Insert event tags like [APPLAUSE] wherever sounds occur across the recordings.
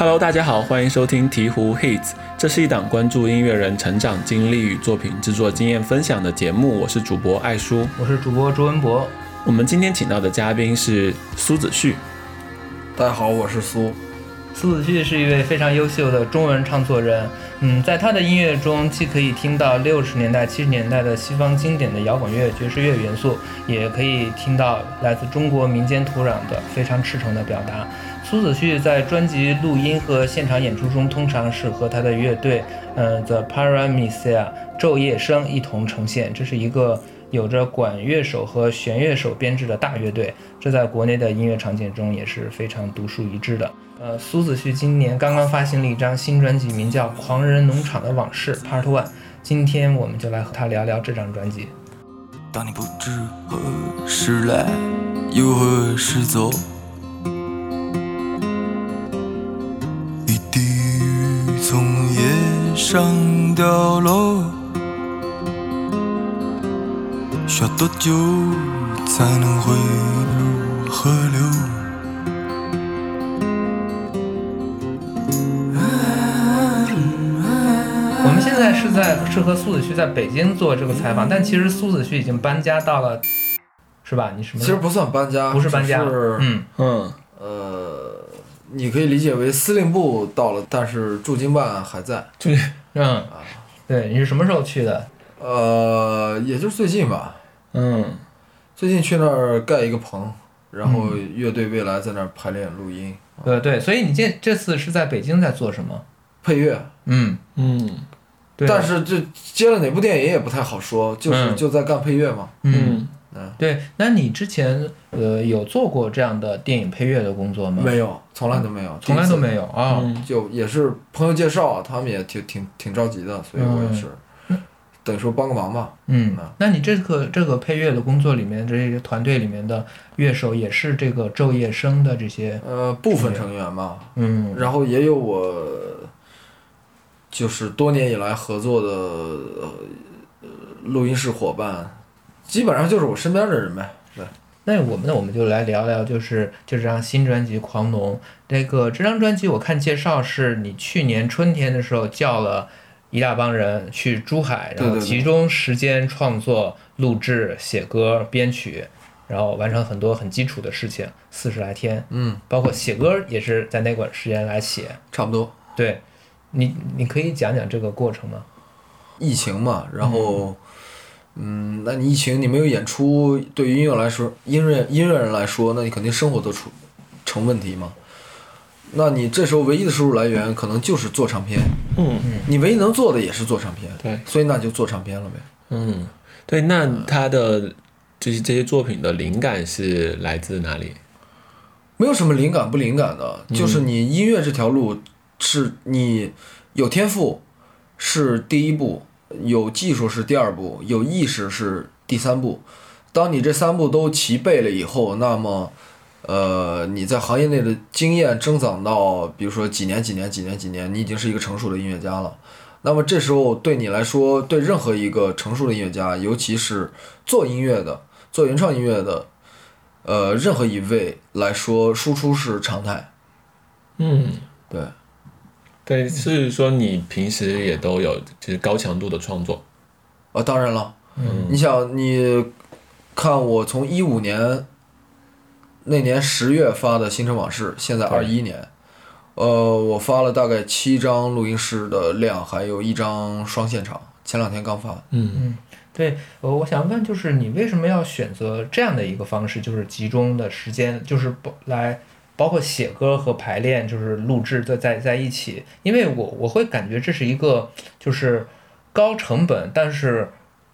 Hello，大家好，欢迎收听鹈鹕 Hits，这是一档关注音乐人成长经历与作品制作经验分享的节目。我是主播艾叔，我是主播朱文博。我们今天请到的嘉宾是苏子旭。大家好，我是苏。苏子旭是一位非常优秀的中文唱作人。嗯，在他的音乐中，既可以听到六十年代、七十年代的西方经典的摇滚乐、爵士乐元素，也可以听到来自中国民间土壤的非常赤诚的表达。苏子旭在专辑录音和现场演出中，通常是和他的乐队，嗯，The Paramisia 昼夜声一同呈现。这是一个有着管乐手和弦乐手编制的大乐队，这在国内的音乐场景中也是非常独树一帜的。呃，苏子旭今年刚刚发行了一张新专辑，名叫《狂人农场的往事 Part One》。今天我们就来和他聊聊这张专辑。当你不知何时来，又何时走。上掉落，需要多久才能回入河流？我们现在是在是和苏子旭在北京做这个采访，但其实苏子旭已经搬家到了，是吧？你什么？其实不算搬家，不是搬家，嗯嗯呃，你可以理解为司令部到了，但是驻京办还在。对。嗯啊，对，你是什么时候去的？呃，也就是最近吧。嗯，最近去那儿盖一个棚，然后乐队未来在那儿排练录音。呃，对，所以你这这次是在北京在做什么？配乐。嗯嗯。但是这接了哪部电影也不太好说，就是就在干配乐嘛。嗯。嗯，对，那你之前呃有做过这样的电影配乐的工作吗？没有，从来都没有，从来都没有啊。就也是朋友介绍，他们也挺挺挺着急的，所以我也是，等于说帮个忙吧。嗯，那你这个这个配乐的工作里面，这些团队里面的乐手也是这个昼夜声的这些呃部分成员嘛。嗯，然后也有我，就是多年以来合作的呃录音室伙伴。基本上就是我身边的人呗，对。那我们那，我们就来聊聊，就是就这张新专辑《狂龙》。那个这张专辑，我看介绍是你去年春天的时候叫了一大帮人去珠海，然后集中时间创作、录制、写歌、编曲，然后完成很多很基础的事情，四十来天。嗯。包括写歌也是在那段时间来写。差不多。对，你你可以讲讲这个过程吗？疫情嘛，然后。嗯，那你疫情你没有演出，对于音乐来说，音乐音乐人来说，那你肯定生活都出成问题嘛。那你这时候唯一的收入来源可能就是做唱片。嗯嗯。你唯一能做的也是做唱片。对。所以那就做唱片了呗。嗯，对，那他的就是这些作品的灵感是来自哪里？没有什么灵感不灵感的，就是你音乐这条路是你有天赋是第一步。有技术是第二步，有意识是第三步。当你这三步都齐备了以后，那么，呃，你在行业内的经验增长到，比如说几年、几年、几年、几年，你已经是一个成熟的音乐家了。那么这时候对你来说，对任何一个成熟的音乐家，尤其是做音乐的、做原创音乐的，呃，任何一位来说，输出是常态。嗯，对。对，是说你平时也都有就是高强度的创作，啊，当然了，嗯，你想你看我从一五年那年十月发的《星辰往事》，现在二一年，呃，我发了大概七张录音室的量，还有一张双现场，前两天刚发。嗯嗯，对，呃，我想问就是你为什么要选择这样的一个方式，就是集中的时间，就是不来。包括写歌和排练，就是录制在在在一起，因为我我会感觉这是一个就是高成本，但是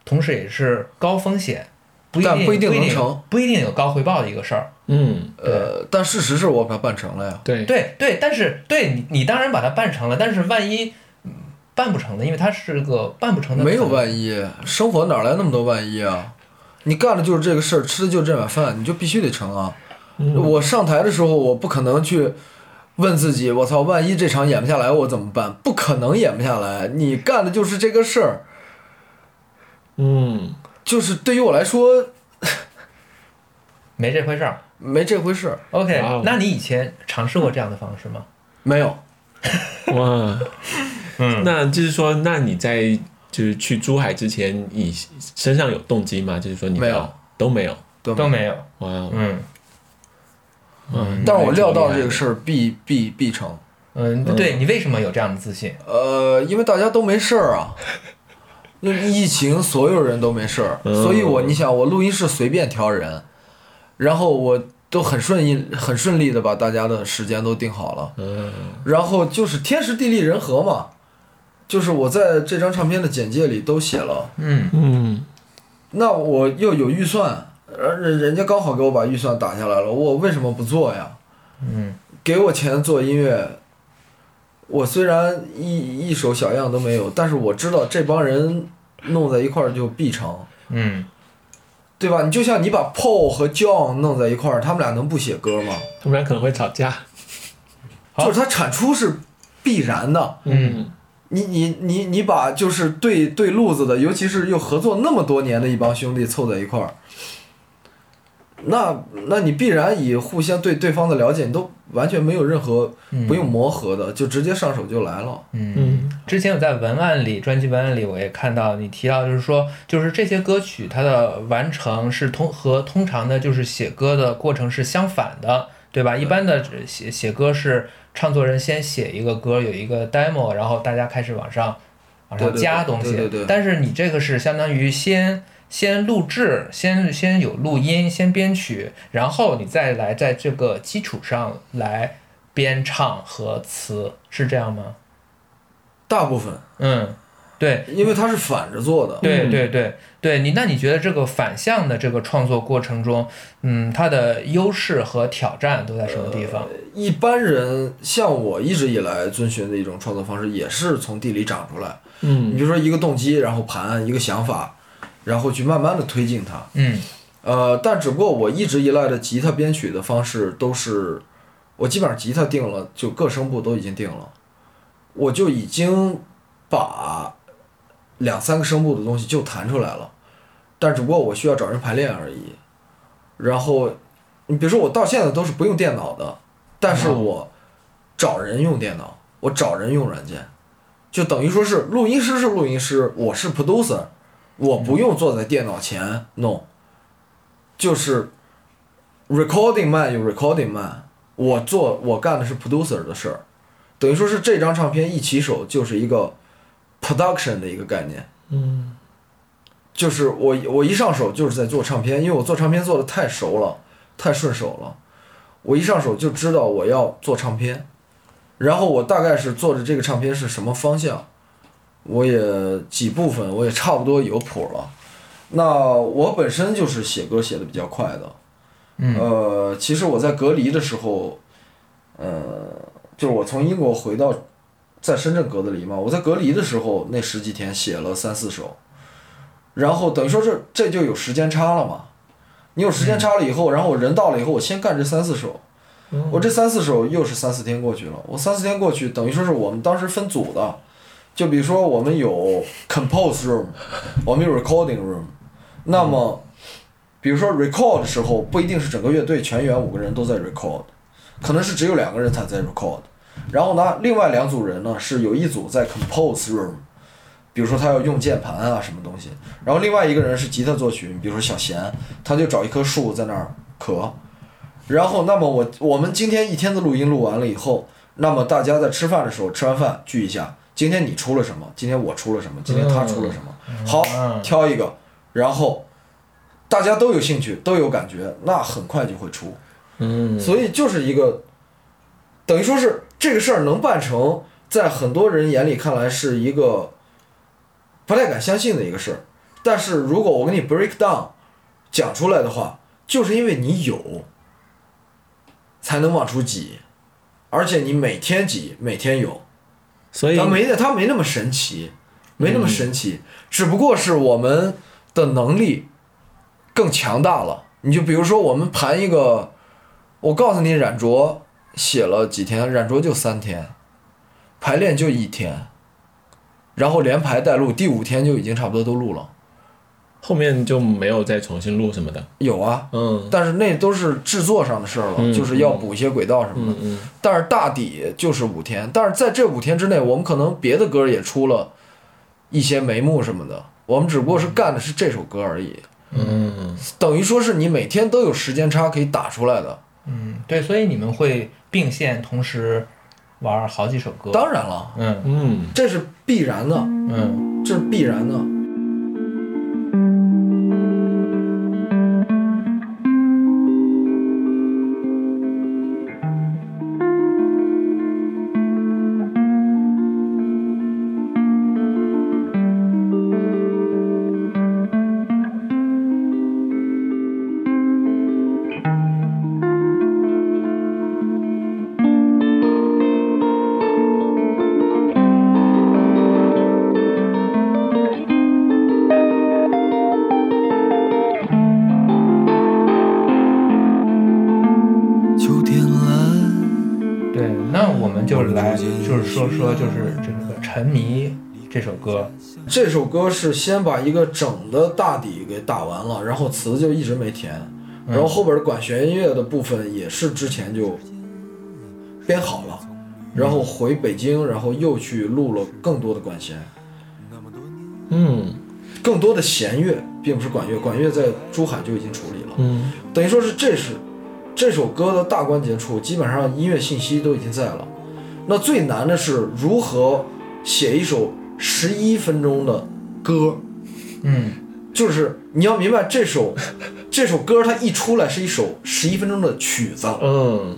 同时也是高风险，不一定不一定能成，不一定有高回报的一个事儿。嗯，呃，但事实是我把它办成了呀。对对对，但是对你你当然把它办成了，但是万一办不成呢？因为它是个办不成的。没有万一，生活哪来那么多万一啊？你干的就是这个事儿，吃的就是这碗饭，你就必须得成啊。我上台的时候，我不可能去问自己，我操，万一这场演不下来，我怎么办？不可能演不下来，你干的就是这个事儿。嗯，就是对于我来说，[LAUGHS] 没这回事儿，没这回事儿。OK，那你以前尝试过这样的方式吗？没有，哇，[LAUGHS] 嗯，那就是说，那你在就是去珠海之前，你身上有动机吗？就是说你没有都没有。都都没有，哇哦，嗯嗯，但是我料到这个事儿必必必成。嗯，对你为什么有这样的自信？呃，因为大家都没事儿啊，就疫情，所有人都没事儿，嗯所以我你想，我录音室随便挑人，然后我都很顺意、很顺利的把大家的时间都定好了，嗯然后就是天时地利人和嘛，就是我在这张唱片的简介里都写了，嗯嗯那我又有预算，呃人人家刚好给我把预算打下来了，我为什么不做呀？嗯给我钱做音乐，我虽然一一首小样都没有，但是我知道这帮人弄在一块儿就必成，嗯对吧？你就像你把 Paul 和 John 弄在一块儿，他们俩能不写歌吗？他们俩可能会吵架。就是他产出是必然的。嗯你你你你把就是对对路子的，尤其是又合作那么多年的一帮兄弟凑在一块儿，那那你必然以互相对对方的了解，你都完全没有任何嗯不用磨合的，就直接上手就来了。嗯。嗯之前有在文案里，专辑文案里，我也看到你提到，就是说，就是这些歌曲它的完成是通和通常的就是写歌的过程是相反的，对吧？一般的写写歌是唱作人先写一个歌，有一个 demo，然后大家开始往上往上加东西。对对对但是你这个是相当于先先录制，先先有录音，先编曲，然后你再来在这个基础上来编唱和词，是这样吗？大部分，嗯，对，因为它是反着做的。对对对对，你那你觉得这个反向的这个创作过程中，嗯，它的优势和挑战都在什么地方？一般人像我一直以来遵循的一种创作方式，也是从地里长出来。嗯你嗯比如说一个动机，然后盘一个想法，然后去慢慢的推进它。嗯呃，但只不过我一直以来的吉他编曲的方式都是，我基本上吉他定了，就各声部都已经定了，我就已经把两三个声部的东西就弹出来了，但只不过我需要找人排练而已。然后，你比如说我到现在都是不用电脑的，但是我找人用电脑，我找人用软件，就等于说是录音师是录音师，我是 producer，我不用坐在电脑前弄。就是 recording man 有 recording man，我做我干的是 producer 的事儿，等于说是这张唱片一起手就是一个 production 的一个概念，嗯。就是我我一上手就是在做唱片，因为我做唱片做的太熟了，太顺手了，我一上手就知道我要做唱片，然后我大概是做的这个唱片是什么方向，我也几部分我也差不多有谱了。那我本身就是写歌写的比较快的，嗯。呃，其实我在隔离的时候，呃，就是我从英国回到在深圳隔的离嘛，我在隔离的时候那十几天写了三四首，然后等于说这这就有时间差了嘛。你有时间差了以后，然后我人到了以后，我先干这三四首，我这三四首又是三四天过去了。我三四天过去，等于说是我们当时分组的，就比如说我们有 compose room，我们有 recording room，那么，比如说 record 的时候，不一定是整个乐队全员五个人都在 record，可能是只有两个人才在 record。然后呢，另外两组人呢是有一组在 compose room，比如说他要用键盘啊什么东西，然后另外一个人是吉他作曲，比如说小贤，他就找一棵树在那儿咳。然后，那么我我们今天一天的录音录完了以后，那么大家在吃饭的时候吃完饭聚一下，今天你出了什么？今天我出了什么？今天他出了什么？好，嗯挑一个，然后大家都有兴趣，都有感觉，那很快就会出。嗯，所以就是一个，等于说是这个事儿能办成，在很多人眼里看来是一个不太敢相信的一个事儿。但是如果我给你 break down 讲出来的话，就是因为你有，才能往出挤，而且你每天挤，每天有。所以它没它没那么神奇，没那么神奇，只不过是我们的能力更强大了。你就比如说，我们盘一个，我告诉你，冉卓写了几天，冉卓就三天，排练就一天，然后连排带录，第五天就已经差不多都录了。后面就没有再重新录什么的。有啊，嗯但是那都是制作上的事儿了，嗯就是要补一些轨道什么的。嗯但是大抵就是五天，但是在这五天之内，我们可能别的歌也出了一些眉目什么的，我们只不过是干的是这首歌而已，嗯等于说是你每天都有时间差可以打出来的。嗯，对，所以你们会并线同时玩好几首歌。当然了，嗯嗯这是必然的，嗯这是必然的。说说就是这个《沉迷》这首歌。这首歌是先把一个整的大底给打完了，然后词就一直没填，然后后边的管弦音乐的部分也是之前就编好了，然后回北京，然后又去录了更多的管弦，嗯更多的弦乐，并不是管乐，管乐在珠海就已经处理了，嗯等于说是这是这首歌的大关节处，基本上音乐信息都已经在了。那最难的是如何写一首十一分钟的歌，嗯。就是你要明白这首 [LAUGHS] 这首歌它一出来是一首十一分钟的曲子，嗯，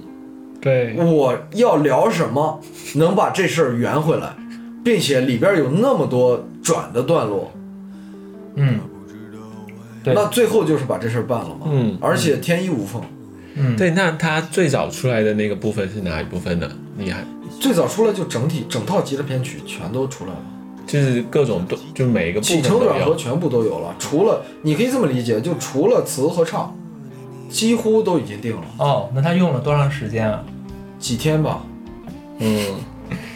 对，我要聊什么能把这事儿圆回来，并且里边有那么多转的段落，嗯。对。那最后就是把这事儿办了嘛，嗯。而且天衣无缝。嗯，对，那他最早出来的那个部分是哪一部分呢？你还最早出来就整体整套吉他编曲全都出来了。就是各种都，就每一个部起承转合。全部都有了，除了你可以这么理解，就除了词和唱，几乎都已经定了，哦，那他用了多长时间啊？几天吧，嗯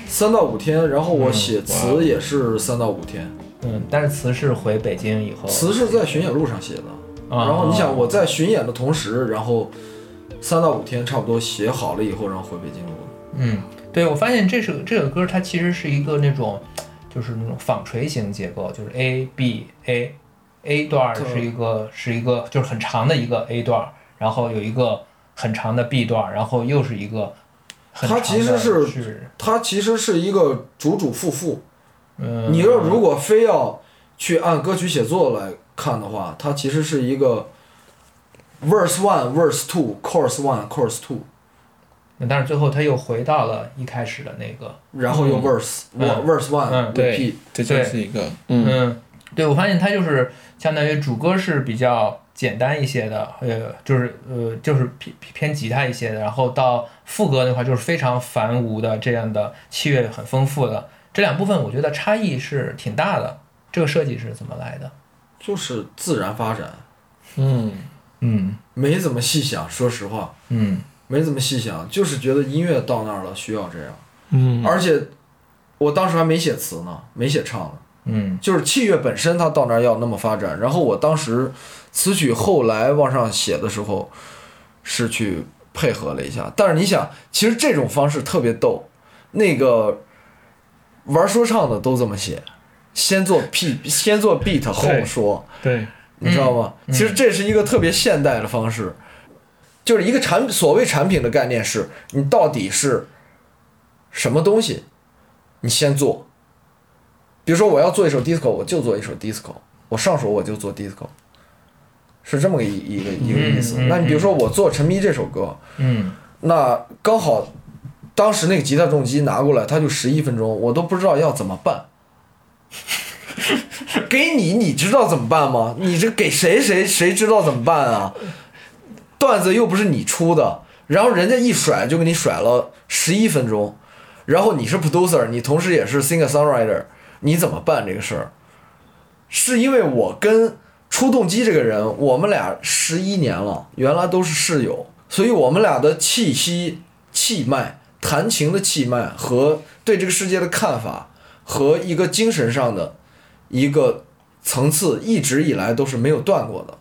三到五天，然后我写词也是三到五天，嗯，但是词是回北京以后，词是在巡演路上写的，啊然后你想我在巡演的同时，然后三到五天差不多写好了以后，然后回北京录的。嗯，对，我发现这首这首歌它其实是一个那种，就是那种纺锤形结构，就是 A B A A 段儿是一个是一个就是很长的一个 A 段，然后有一个很长的 B 段，然后又是一个很它长的其实是是它其实是一个主主副副，嗯，你要如果非要去按歌曲写作来看的话，它其实是一个 verse one verse two chorus one chorus two，那但是最后他又回到了一开始的那个，然后又嗯 verse、我 verse one、嗯对这就是一个嗯嗯，对我发现他就是相当于主歌是比较简单一些的，呃，就是呃就是偏偏吉他一些的，然后到副歌的话就是非常繁芜的这样的器乐很丰富的这两部分，我觉得差异是挺大的。这个设计是怎么来的？就是自然发展，嗯嗯没怎么细想，说实话，嗯没怎么细想，就是觉得音乐到那儿了需要这样，嗯而且我当时还没写词呢，没写唱呢。嗯就是器乐本身它到那儿要那么发展，然后我当时词曲后来往上写的时候，是去配合了一下。但是你想，其实这种方式特别逗，那个玩说唱的都这么写，先做 P，[LAUGHS] 先做 beat 后说，对你知道吗？其实这是一个特别现代的方式，就是一个产所谓产品的概念是，你到底是什么东西，你先做。比如说我要做一首 disco，我就做一首 disco，我上手我就做 disco，是这么个一一个一个意思。嗯嗯那你比如说我做《沉迷》这首歌，嗯那刚好当时那个吉他重击拿过来，它就十一分钟，我都不知道要怎么办。[LAUGHS] 给你，你知道怎么办吗？你这给谁谁谁知道怎么办啊？段子又不是你出的，然后人家一甩就给你甩了十一分钟，然后你是 producer，你同时也是 singer songwriter，你怎么办这个事儿？是因为我跟出动机这个人，我们俩十一年了，原来都是室友，所以我们俩的气息、气脉、弹琴的气脉和对这个世界的看法，和一个精神上的一个层次一直以来都是没有断过的，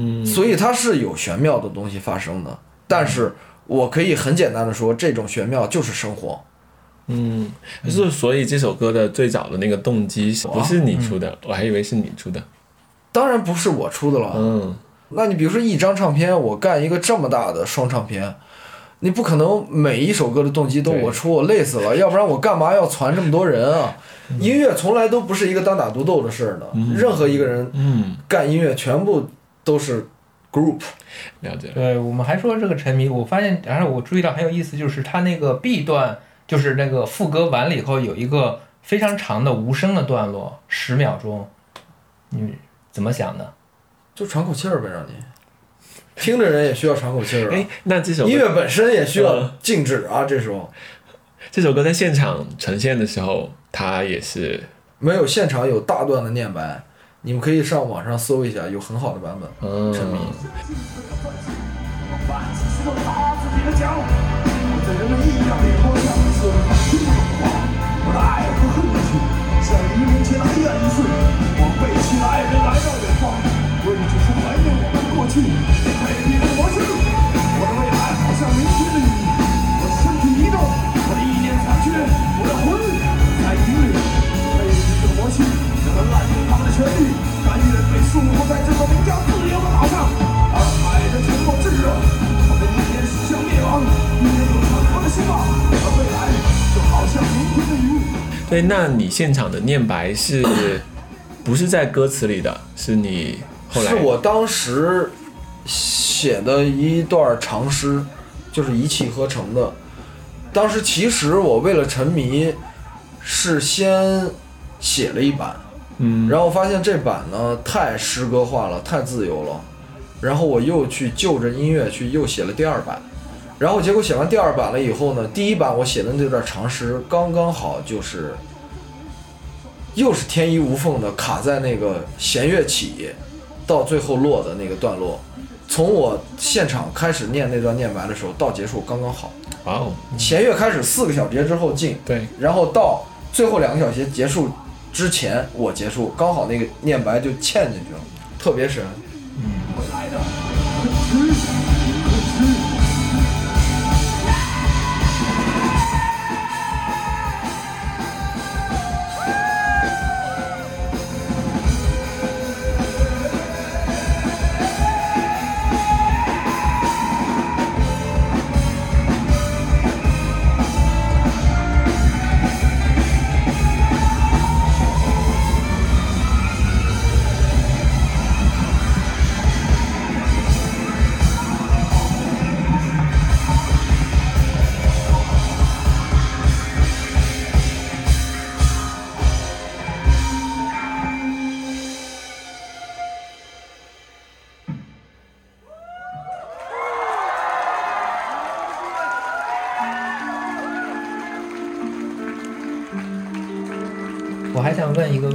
嗯，所以它是有玄妙的东西发生的。但是我可以很简单的说，这种玄妙就是生活。嗯，就是所以这首歌的最早的那个动机不是你出的，我还以为是你出的。当然不是我出的了，嗯，那你比如说一张唱片，我干一个这么大的双唱片，你不可能每一首歌的动机都我出，我累死了，[LAUGHS] 要不然我干嘛要攒这么多人啊？音乐从来都不是一个单打独斗的事儿的，任何一个人嗯，干音乐全部都是 group。了解了。对，我们还说这个沉迷，我发现，然后我注意到很有意思，就是它那个 B 段，就是那个副歌完了以后有一个非常长的无声的段落，十秒钟，你怎么想的？就喘口气儿呗，让你听的人也需要喘口气儿哎啊。，那这首音乐本身也需要嗯静止啊，这时候这首歌在现场呈现的时候，它也是没有现场有大段的念白，你们可以上网上搜一下，有很好的版本。嗯沉迷。把自己都打自己的脚，我在人们异样的眼光下，是听不懂话。我的爱和恨气，在黎明前的黑暗一瞬，我背弃了爱人来到远方，为的只是怀念我们的过去，背离了模式。我的未来好像明天的雨，我身体移动，我的意念残缺，我的魂在引领，背离这个魔性，人们滥用他们的权利，甘愿被束缚在这座名叫自由的岛上，而海的沉默炙热，我的意念驶向灭亡，意念有沉默的希望，而未来就好像明天的雨。对，那你现场的念白是 [COUGHS] 不是在歌词里的？是你后来是我当时写的一段长诗，就是一气呵成的。当时其实我为了沉迷，是先写了一版，嗯，然后发现这版呢太诗歌化了，太自由了，然后我又去就着音乐去又写了第二版，然后结果写完第二版了以后呢，第一版我写的那段长诗刚刚好就是，又是天衣无缝的卡在那个弦乐起，到最后落的那个段落，从我现场开始念那段念白的时候到结束刚刚好，哇哦，弦乐开始四个小节之后进，对，然后到最后两个小节结束之前我结束，刚好那个念白就嵌进去了，特别神。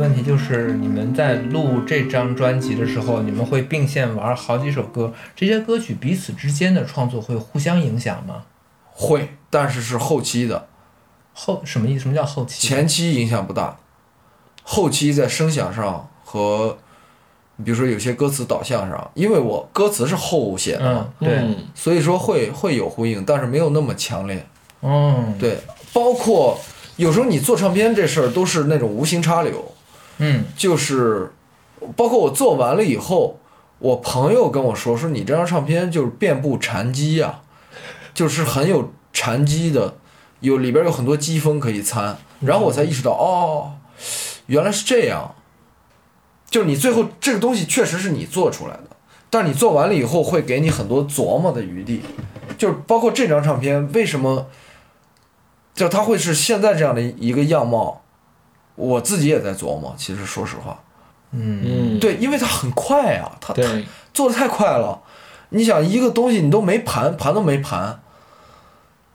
问题，就是你们在录这张专辑的时候，你们会并线玩好几首歌，这些歌曲彼此之间的创作会互相影响吗？会，但是是后期的，后什么意思？什么叫后期？前期影响不大，后期在声响上和，比如说有些歌词导向上，因为我歌词是后写的嘛嗯，，对，嗯所以说会会有呼应，但是没有那么强烈。嗯，对，包括有时候你做唱片这事儿都是那种无心插柳，嗯。就是包括我做完了以后，我朋友跟我说说你这张唱片就是遍布禅机呀、就是很有禅机的，有里边有很多机锋可以参，然后我才意识到哦，原来是这样，就是你最后这个东西确实是你做出来的，但是你做完了以后会给你很多琢磨的余地，就是包括这张唱片为什么，就它会是现在这样的一个样貌，我自己也在琢磨。其实说实话，嗯嗯，对，因为它很快啊，它它，做的太快了。你想一个东西你都没盘，盘都没盘，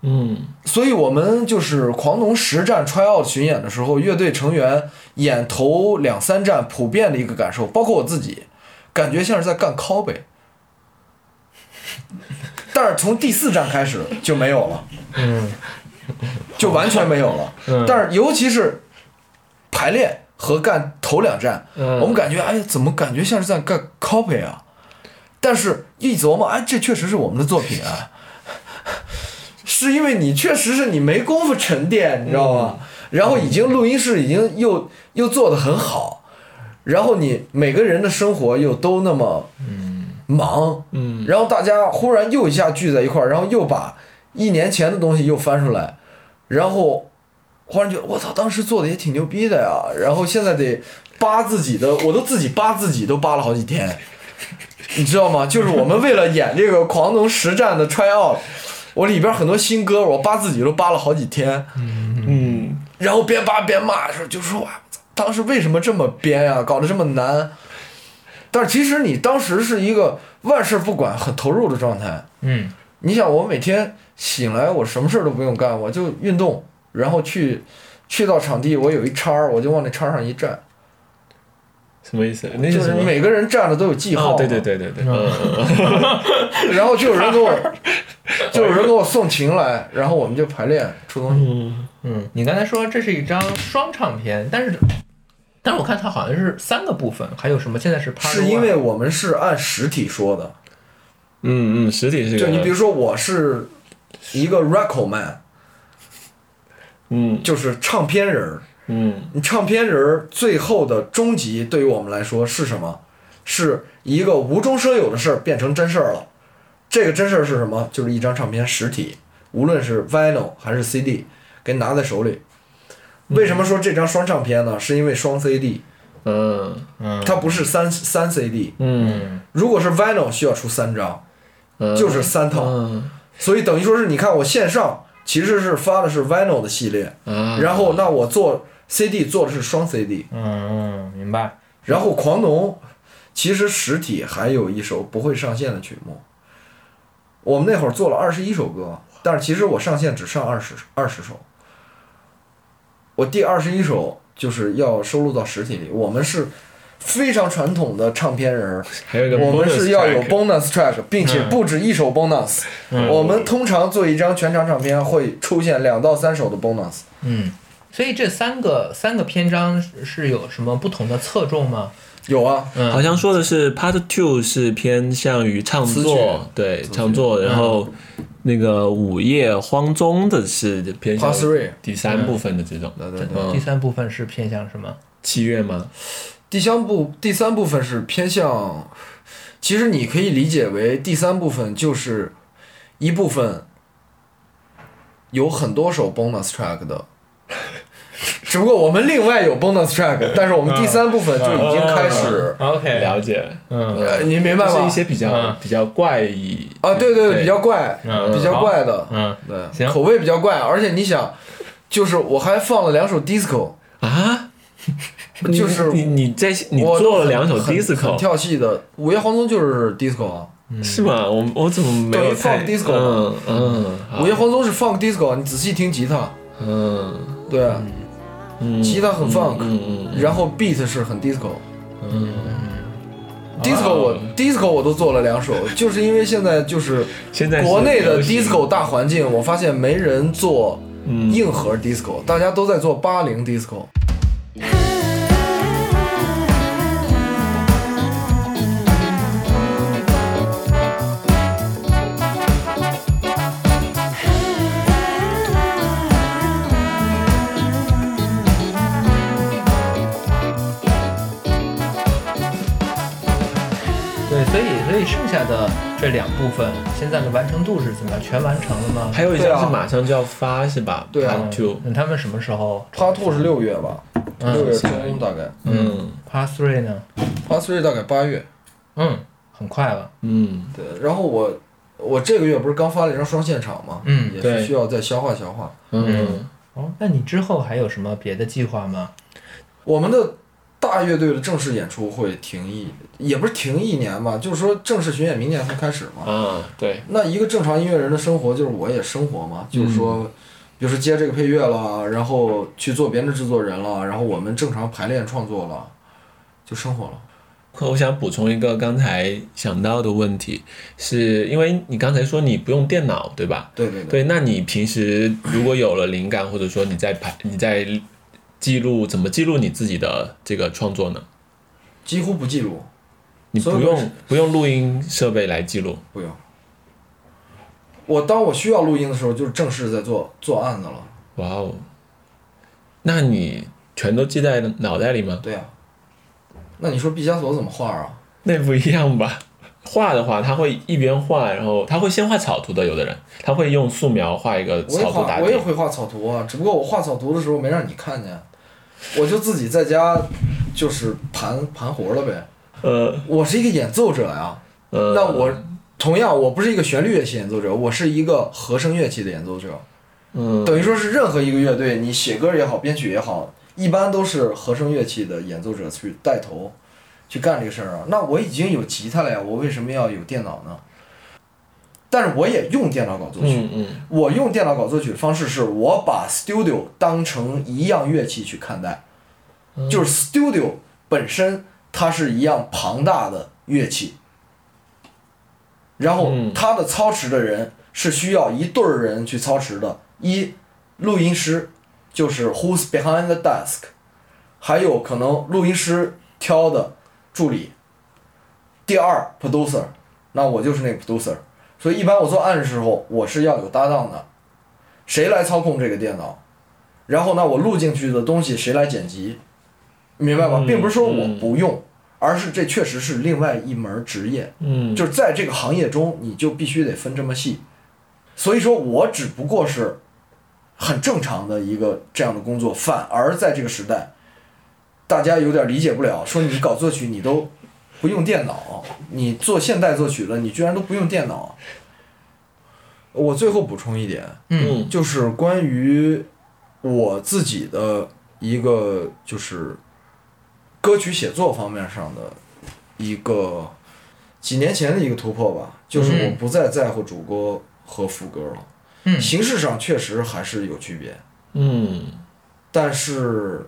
嗯所以我们就是狂龙实战 try out 巡演的时候，乐队成员演头两三站，普遍的一个感受，包括我自己，感觉像是在干 copy。[LAUGHS] 但是从第四站开始就没有了，嗯就完全没有了。嗯但是尤其是排练和干头两站，嗯。我们感觉哎呀，怎么感觉像是在干 copy 啊？但是一琢磨，哎，这确实是我们的作品啊，[LAUGHS] 是因为你确实是你没工夫沉淀，你知道吗？然后已经录音室已经又又做得很好，然后你每个人的生活又都那么忙，嗯。然后大家忽然又一下聚在一块儿，然后又把一年前的东西又翻出来，然后忽然觉得我操，当时做的也挺牛逼的呀，然后现在得扒自己的，我都自己扒自己都扒了好几天，你知道吗？就是我们为了演这个狂龙实战的 try out，我里边很多新歌我扒自己都扒了好几天，嗯然后边扒边骂，的时候就说哇，当时为什么这么编呀、搞得这么难？但是其实你当时是一个万事不管、很投入的状态。嗯你想，我每天醒来，我什么事儿都不用干，我就运动，然后去去到场地，我有一叉儿，我就往那叉上一站，什么意思？那就是？每个人站的都有记号、哦，对对。对对对，然后就有人给我，[LAUGHS] 就有人给我送琴来，然后我们就排练出东西。嗯嗯，你刚才说这是一张双唱片，但是但是我看它好像是三个部分，还有什么？现在是 part 是因为我们是按实体说的，嗯嗯，实体是，就你比如说我是一个 record man，嗯就是唱片人儿。嗯你唱片人儿最后的终极对于我们来说是什么？是一个无中生有的事儿变成真事儿了。这个真事儿是什么？就是一张唱片实体，无论是 vinyl 还是 CD，给你拿在手里。为什么说这张双唱片呢？是因为双 CD，嗯嗯它不是三三 CD。嗯如果是 vinyl 需要出三张，嗯，就是三套。嗯所以等于说是你看我线上其实是发的是 vinyl 的系列，啊，然后那我做 CD 做的是双 CD。嗯嗯，明白。然后狂龙其实实体还有一首不会上线的曲目，我们那会儿做了二十一首歌，但是其实我上线只上二十二十首。我第二十一首就是要收录到实体里，我们是非常传统的唱片人儿，还有一个我们是要有 bonus track，并且不止一首 bonus。我们通常做一张全长唱片会出现两到三首的 bonus。嗯，所以这三个三个篇章是是有什么不同的侧重吗？有啊，嗯好像说的是 Part Two 是偏向于唱作，对唱作，然后那个午夜荒踪的是偏向 Part three 第三部分的这种，对对对。第三部分是偏向什么？器乐吗？第三部第三部分是偏向，其实你可以理解为第三部分就是一部分有很多首 bonus track 的，只不过我们另外有 bonus track，但是我们第三部分就已经开始，OK，了解，嗯呃，你明白吗是一？些比较比较怪异啊，对对对，比较怪，比较怪的，嗯对，口味比较怪，而且你想，就是我还放了两首 disco，啊。你就是你你在你做了两首 disco 跳戏的，《午夜黄棕》就是 disco 啊，是吗？我我怎么没有放太 disco 嗯嗯，《午夜黄棕》是放 disco，你仔细听吉他，嗯。对啊，嗯，吉他很 funk，然后 beat 是很 disco。嗯，disco 我 disco 我都做了两首，就是因为现在就是现在国内的 disco 大环境，我发现没人做嗯。硬核 disco，大家都在做八零 disco。下的这两部分，现在的完成度是怎么样？全完成了吗？还有一对啊张是马上就要发是吧？对啊 Part Two，那他们什么时候 Part Two 是六月吧，嗯六月中大概嗯？Part Three 呢？，Part Three 大概八月。嗯，很快了。嗯对，然后我我这个月不是刚发了一张双现场嘛，嗯也对是需要再消化消化。嗯哦，那你之后还有什么别的计划吗？我们的大乐队的正式演出会停一，也不是停一年吧，就是说正式巡演明年才开始嘛。嗯对，那一个正常音乐人的生活，就是我也生活嘛，就是说，比如说接这个配乐了，然后去做别的制作人了，然后我们正常排练创作了，就生活了。我想补充一个刚才想到的问题，是因为你刚才说你不用电脑对吧？对对对，对，那你平时如果有了灵感，或者说你在排你在记录怎么记录你自己的这个创作呢？几乎不记录，你不用不用录音设备来记录，不用。我当我需要录音的时候，就是正式在做做案子了。哇哦，那你全都记在脑袋里吗？对呀、那你说毕加索怎么画啊？那不一样吧？[LAUGHS] 画的话，他会一边画，然后他会先画草图的。有的人他会用素描画一个草图打底我也。会画草图啊，只不过我画草图的时候没让你看见，我就自己在家就是盘盘活了呗。呃我是一个演奏者呀，呃，那我同样我不是一个旋律乐器演奏者，我是一个和声乐器的演奏者。嗯等于说是任何一个乐队，你写歌也好，编曲也好，一般都是和声乐器的演奏者去带头，去干这个事儿啊。那我已经有吉他了呀，我为什么要有电脑呢？但是我也用电脑搞作曲，嗯嗯。我用电脑搞作曲的方式是我把 Studio 当成一样乐器去看待，就是 Studio 本身它是一样庞大的乐器，然后嗯。它的操持的人是需要一对儿人去操持的，一录音师就是 Who's behind the desk，还有可能录音师挑的助理，第二 producer，那我就是那个 producer。所以一般我做案的时候，我是要有搭档的，谁来操控这个电脑，然后呢，我录进去的东西谁来剪辑，明白吧？嗯并不是说我嗯不用，而是这确实是另外一门职业，嗯，就是在这个行业中，你就必须得分这么细。所以说我只不过是很正常的一个这样的工作，反而在这个时代，大家有点理解不了，说你搞作曲你都不用电脑，你做现代作曲了，你居然都不用电脑。我最后补充一点，嗯。就是关于我自己的一个就是歌曲写作方面上的一个几年前的一个突破吧，就是我嗯不再在乎主歌和副歌了。嗯。形式上确实还是有区别，嗯。但是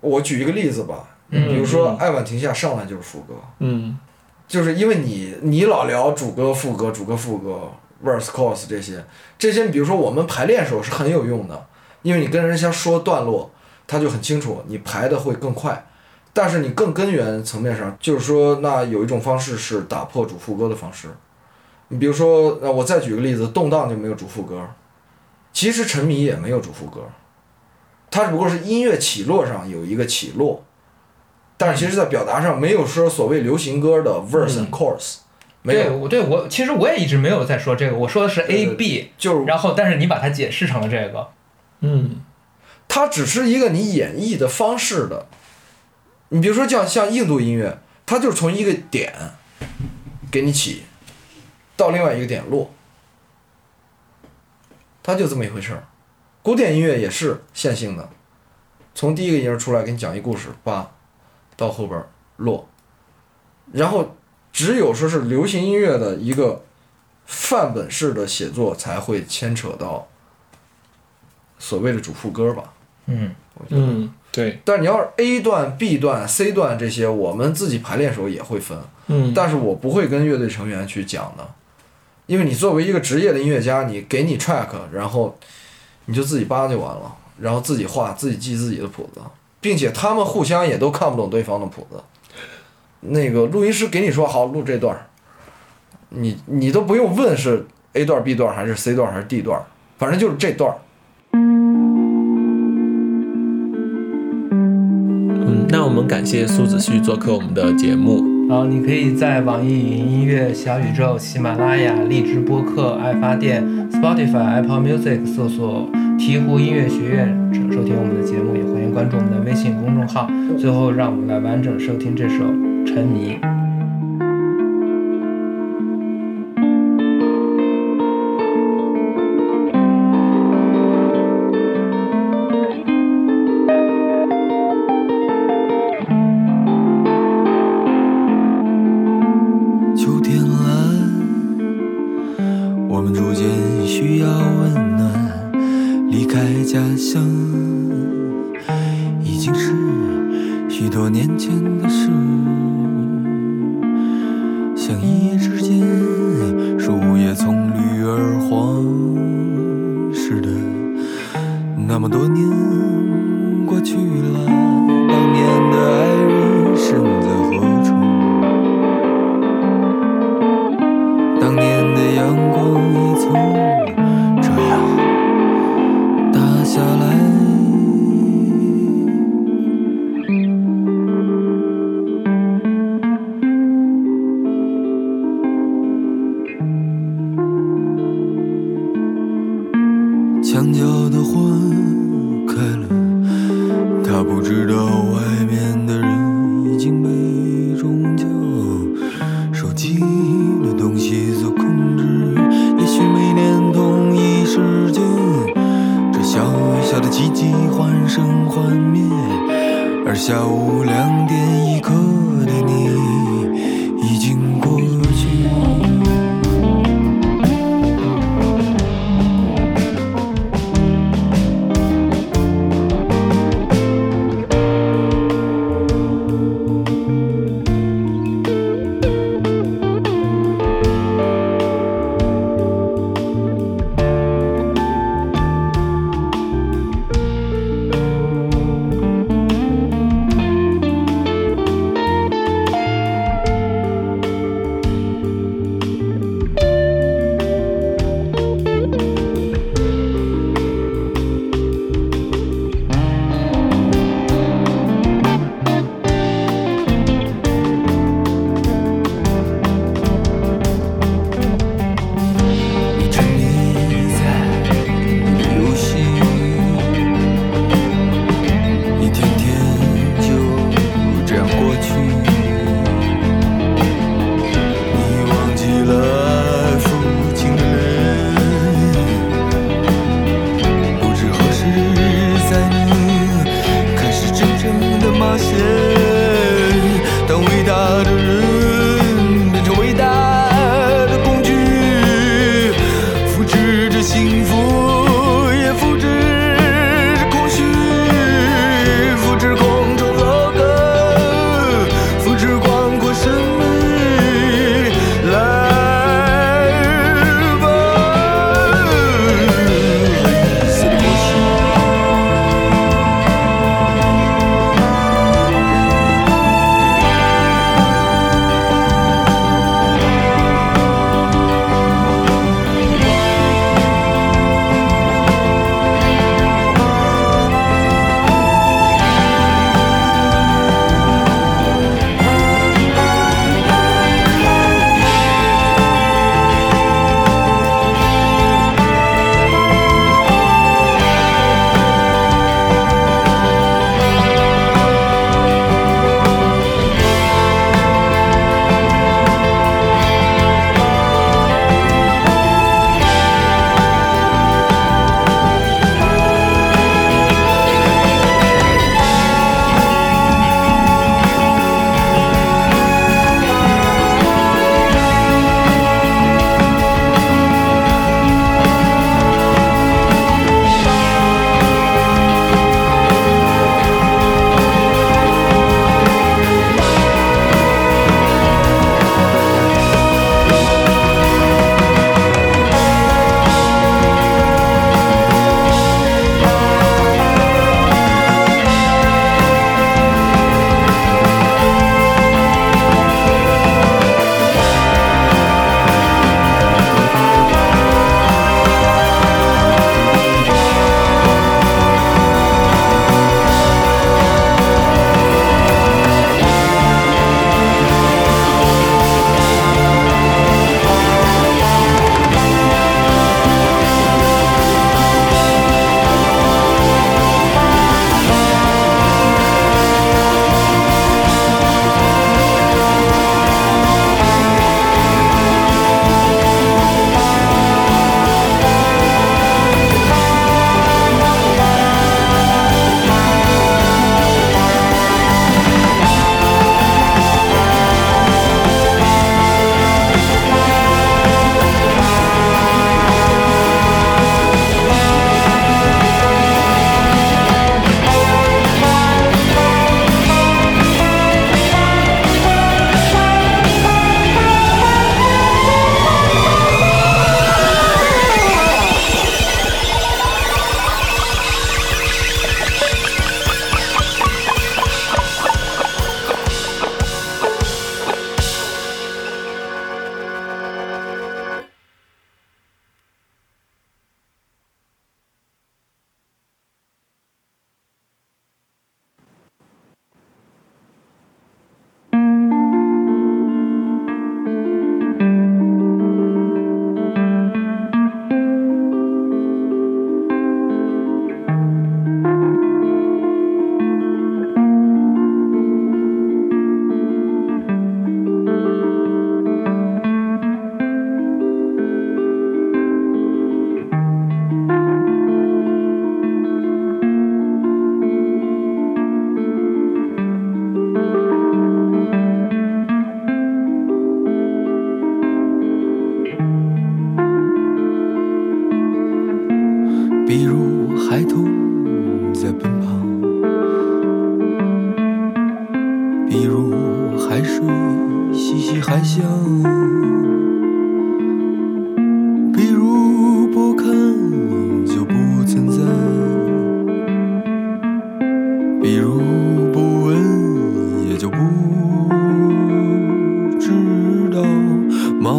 我举一个例子吧，嗯比如说《嗯爱晚停下》上来就是副歌，嗯就是因为你你老聊主歌副歌主歌副歌 verse chorus 这些这些，比如说我们排练时候是很有用的，因为你跟人家说段落，他就很清楚，你排的会更快。但是你更根源层面上，就是说，那有一种方式是打破主副歌的方式。你比如说，呃，我再举个例子，动荡就没有主副歌，其实沉迷也没有主副歌，它只不过是音乐起落上有一个起落，但是其实在表达上没有说所谓流行歌的 verse and chorus，、没对，有，我对我其实我也一直没有在说这个，我说的是 A B，就是然后但是你把它解释成了这个，嗯它只是一个你演绎的方式的。你比如说像像印度音乐，它就是从一个点给你起，到另外一个点落，它就这么一回事儿。古典音乐也是线性的，从第一个音儿出来给你讲一故事，叭，到后边落，然后只有说是流行音乐的一个范本式的写作才会牵扯到所谓的主副歌吧。嗯嗯，对，但是你要是 A 段、B 段、C 段这些，我们自己排练时候也会分，嗯但是我不会跟乐队成员去讲的，因为你作为一个职业的音乐家，你给你 track，然后你就自己扒就完了，然后自己画、自己记自己的谱子，并且他们互相也都看不懂对方的谱子。那个录音师给你说好录这段，你你都不用问是 A 段、B 段还是 C 段还是 D 段，反正就是这段。嗯，那我们感谢苏子旭做客我们的节目。然后你可以在网易云音乐、小宇宙、喜马拉雅、荔枝播客、爱发电、Spotify、Apple Music 搜索“鹈鹕音乐学院”收听我们的节目，也欢迎关注我们的微信公众号。最后，让我们来完整收听这首《沉迷》。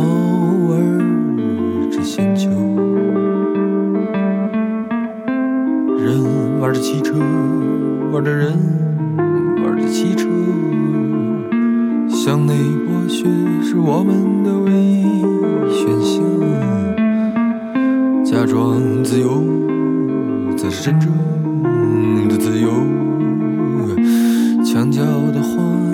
猫玩着星球，人玩着汽车，玩着人玩着汽车，向内剥削是我们的唯一选项，假装自由才是真正的自由，墙角的花。